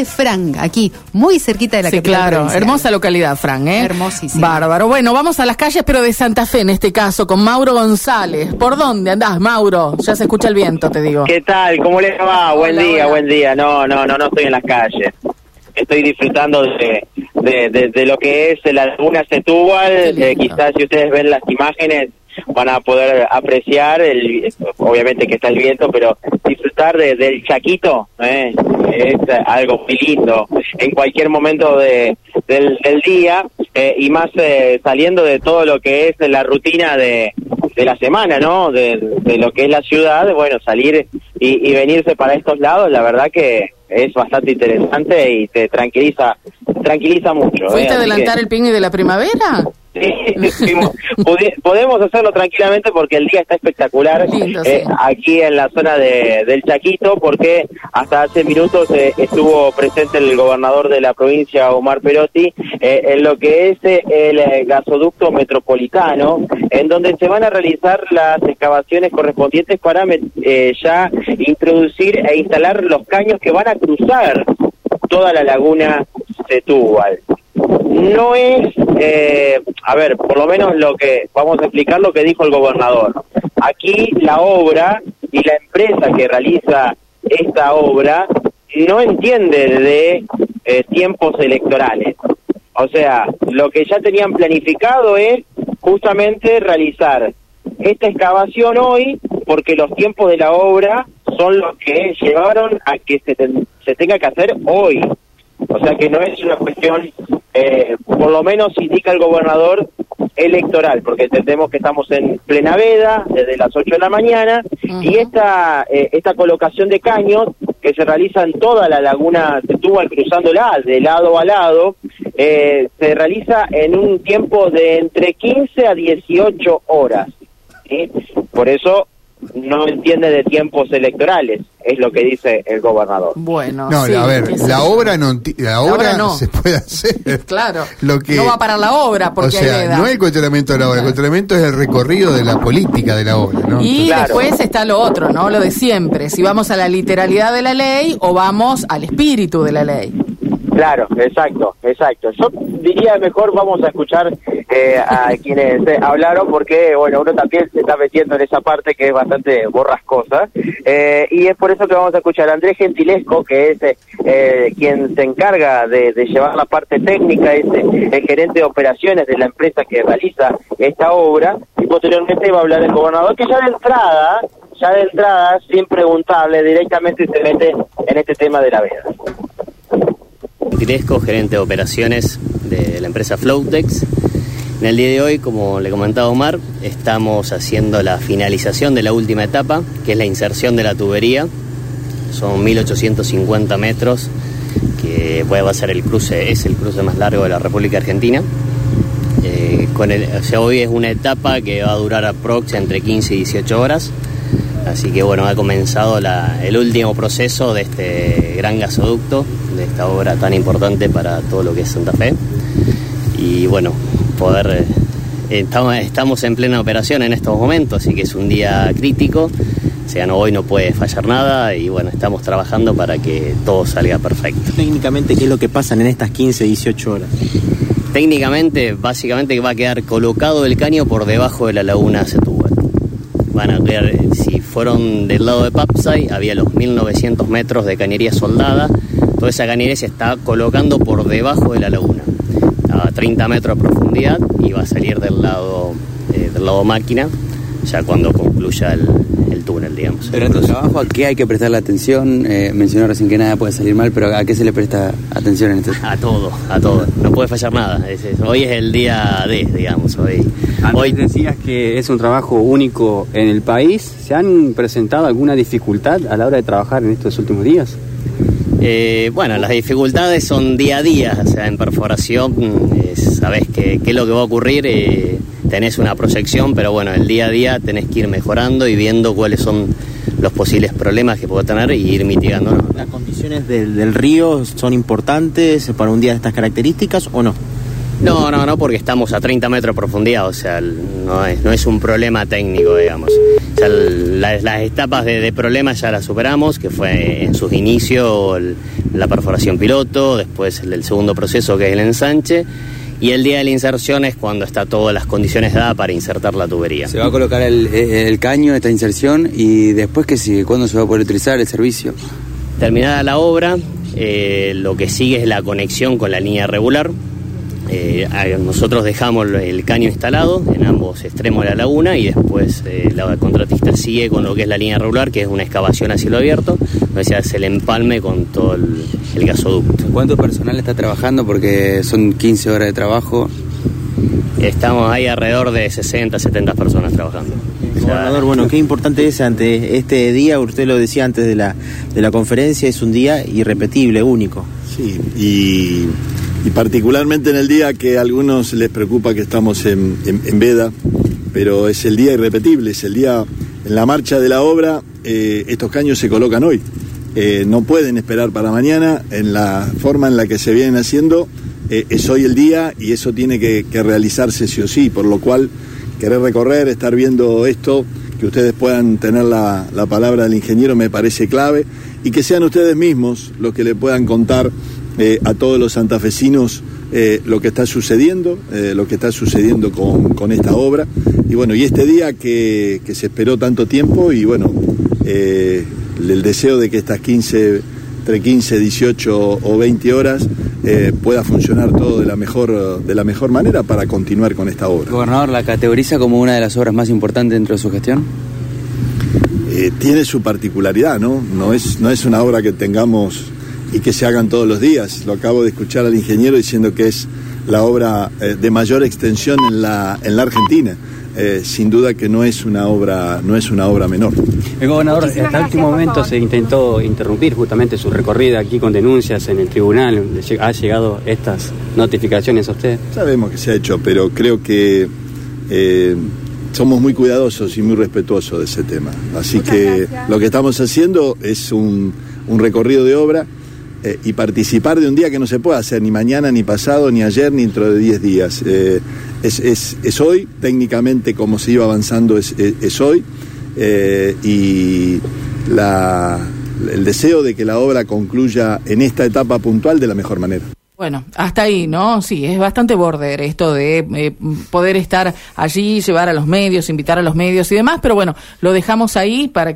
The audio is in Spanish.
de Frank, aquí, muy cerquita de la sí, capital claro, provincial. hermosa localidad, Fran, ¿eh? Hermosísima. Bárbaro. Bueno, vamos a las calles, pero de Santa Fe en este caso, con Mauro González. ¿Por dónde andás, Mauro? Ya se escucha el viento, te digo. ¿Qué tal? ¿Cómo les va? Buen Hola, día, hola. buen día. No, no, no, no estoy en las calles. Estoy disfrutando de, de, de- de lo que es la laguna Setúbal. Eh, quizás si ustedes ven las imágenes van a poder apreciar, el, obviamente que está el viento, pero disfrutar de- del chaquito eh, es algo muy lindo en cualquier momento de, del, del día eh, y más eh, saliendo de todo lo que es la rutina de, de la semana, ¿no? De, de lo que es la ciudad, bueno, salir y, y venirse para estos lados, la verdad que es bastante interesante y te tranquiliza tranquiliza mucho. ¿eh? ¿Fuiste a Así que- adelantar el picnic de la primavera? Sí, podemos hacerlo tranquilamente porque el día está espectacular Lindo, eh, sí. aquí en la zona de, del Chaquito porque hasta hace minutos eh, estuvo presente el gobernador de la provincia Omar Perotti eh, en lo que es eh, el gasoducto metropolitano en donde se van a realizar las excavaciones correspondientes para eh, ya introducir e instalar los caños que van a cruzar toda la laguna Setúbal no es, eh, a ver, por lo menos lo que, vamos a explicar lo que dijo el gobernador. Aquí la obra y la empresa que realiza esta obra no entiende de eh, tiempos electorales. O sea, lo que ya tenían planificado es justamente realizar esta excavación hoy porque los tiempos de la obra son los que llevaron a que se, se tenga que hacer hoy. O sea que no es una cuestión, eh, por lo menos indica el gobernador, electoral, porque entendemos que estamos en plena veda, desde las 8 de la mañana, y esta, eh, esta colocación de caños que se realiza en toda la laguna Setúbal, cruzándola de lado a lado, eh, se realiza en un tiempo de entre 15 a 18 horas. ¿sí? Por eso no entiende de tiempos electorales, es lo que dice el gobernador. Bueno, No, sí, a ver, la obra no, la obra, obra no. se puede hacer. Claro, Lo que, no va a parar la obra porque o sea, hay no es el controlamiento de la obra, el controlamiento es el recorrido de la política de la obra, ¿no? Y Claro. después está lo otro, ¿no? Lo de siempre. Si vamos a la literalidad de la ley o vamos al espíritu de la ley. Claro, exacto, exacto. Yo diría mejor vamos a escuchar eh, a quienes eh, hablaron porque, bueno, uno también se está metiendo en esa parte que es bastante borrascosa. Eh, y es por eso que vamos a escuchar a Andrés Gentilesco, que es eh, eh, quien se encarga de, de llevar la parte técnica, es eh, el gerente de operaciones de la empresa que realiza esta obra. Y posteriormente va a hablar el gobernador, que ya de entrada, ya de entrada, sin preguntarle, directamente se mete en este tema de la veda. Tiresco, gerente de operaciones de la empresa Flowtex. En el día de hoy, como le comentaba Omar, estamos haciendo la finalización de la última etapa, que es la inserción de la tubería. Son 1850 metros, que va a ser el cruce, es el cruce más largo de la República Argentina. Eh, hoy es una etapa que va a durar aproximadamente entre 15 y 18 horas. Así que bueno, ha comenzado el último proceso de este gran gasoducto, de esta obra tan importante para todo lo que es Santa Fe. Y bueno, poder... eh, estamos, en plena operación en estos momentos, así que es un día crítico. O sea, no, hoy no puede fallar nada y bueno, estamos trabajando para que todo salga perfecto. Técnicamente, ¿qué es lo que pasan en estas 15, 18 horas? Técnicamente, básicamente va a quedar colocado el caño por debajo de la laguna Setúbal. Van a quedar, eh, si fueron del lado de Papsay, había los 1900 metros de cañería soldada. Toda esa cañería se está colocando por debajo de la laguna, a 30 metros de profundidad, y va a salir del lado, eh, del lado máquina, ya cuando concluya el, el túnel, digamos. Durante el trabajo, ¿a qué hay que prestarle atención? Eh, mencionó recién que nada puede salir mal, pero ¿a qué se le presta atención en este A todo, a todo. No puede fallar nada. Es- es- hoy es el día D, digamos. Hoy, Antes hoy decías que es un trabajo único en el país. ¿Se han presentado alguna dificultad a la hora de trabajar en estos últimos días? Eh, bueno, las dificultades son día a día, o sea, en perforación mm, es- sabés qué es lo que va a ocurrir, eh, tenés una proyección, pero bueno, el día a día tenés que ir mejorando y viendo cuáles son los posibles problemas que puedo tener y ir mitigando. ¿no? ¿Las condiciones del, del río son importantes para un día de estas características o no? No, no, no, porque estamos a 30 metros de profundidad, o sea, el- no es, no es un problema técnico, digamos. Ya las etapas de, de problemas ya las superamos, que fue en sus inicios el- la perforación piloto, después el, el segundo proceso que es el ensanche, y el día de la inserción es cuando está todas las condiciones dadas para insertar la tubería. Se va a colocar el, el caño, esta inserción, y después que sigue, ¿cuándo se va a poder utilizar el servicio? Terminada la obra, eh, lo que sigue es la conexión con la línea regular. Eh, nosotros dejamos el caño instalado en ambos extremos de la laguna y después eh, la contratista sigue con lo que es la línea regular, que es una excavación a cielo abierto, donde se hace el empalme con todo el, el gasoducto. ¿Cuánto personal está trabajando? Porque son 15 horas de trabajo. Estamos ahí alrededor de 60, 70 personas trabajando. Gobernador, bueno, qué importante es ante este día, usted lo decía antes de la, de la conferencia, es un día irrepetible, único. Sí, y, y particularmente en el día que a algunos les preocupa que estamos en, en- en veda, pero es el día irrepetible, es el día en la marcha de la obra, eh, estos caños se colocan hoy. Eh, no pueden esperar para mañana, en la forma en la que se vienen haciendo, eh, es hoy el día y eso tiene que, que realizarse sí o sí, por lo cual querer recorrer, estar viendo esto, que ustedes puedan tener la, la palabra del ingeniero me parece clave y que sean ustedes mismos los que le puedan contar eh, a todos los santafesinos eh, lo que está sucediendo, eh, lo que está sucediendo con, con esta obra y bueno, y este día que, que se esperó tanto tiempo y bueno, el deseo de que estas 15, entre 15, 18 o 20 horas eh, pueda funcionar todo de la, mejor, de la mejor manera para continuar con esta obra. Gobernador, ¿la categoriza como una de las obras más importantes dentro de su gestión? eh, tiene su particularidad, ¿no? No es, no es una obra que tengamos y que se hagan todos los días. Lo acabo de escuchar al ingeniero diciendo que es la obra eh, de mayor extensión en la, en la Argentina. Eh, sin duda que no es una obra, no es una obra menor. El gobernador, hasta el último momento se intentó interrumpir justamente su recorrida aquí con denuncias en el tribunal. ¿Le lleg- ¿Ha llegado estas notificaciones a usted? Sabemos que se ha hecho, pero creo que eh, somos muy cuidadosos y muy respetuosos de ese tema. Así que lo que estamos haciendo es un, un recorrido de obra eh, y participar de un día que no se puede hacer ni mañana, ni pasado, ni ayer, ni dentro de 10 días. Eh, es, es- es hoy, técnicamente como se iba avanzando es, hoy, eh, y la- el deseo de que la obra concluya en esta etapa puntual de la mejor manera. Bueno, hasta ahí, ¿no? Sí, es bastante border esto de poder estar allí, llevar a los medios, invitar a los medios y demás, pero bueno, lo dejamos ahí para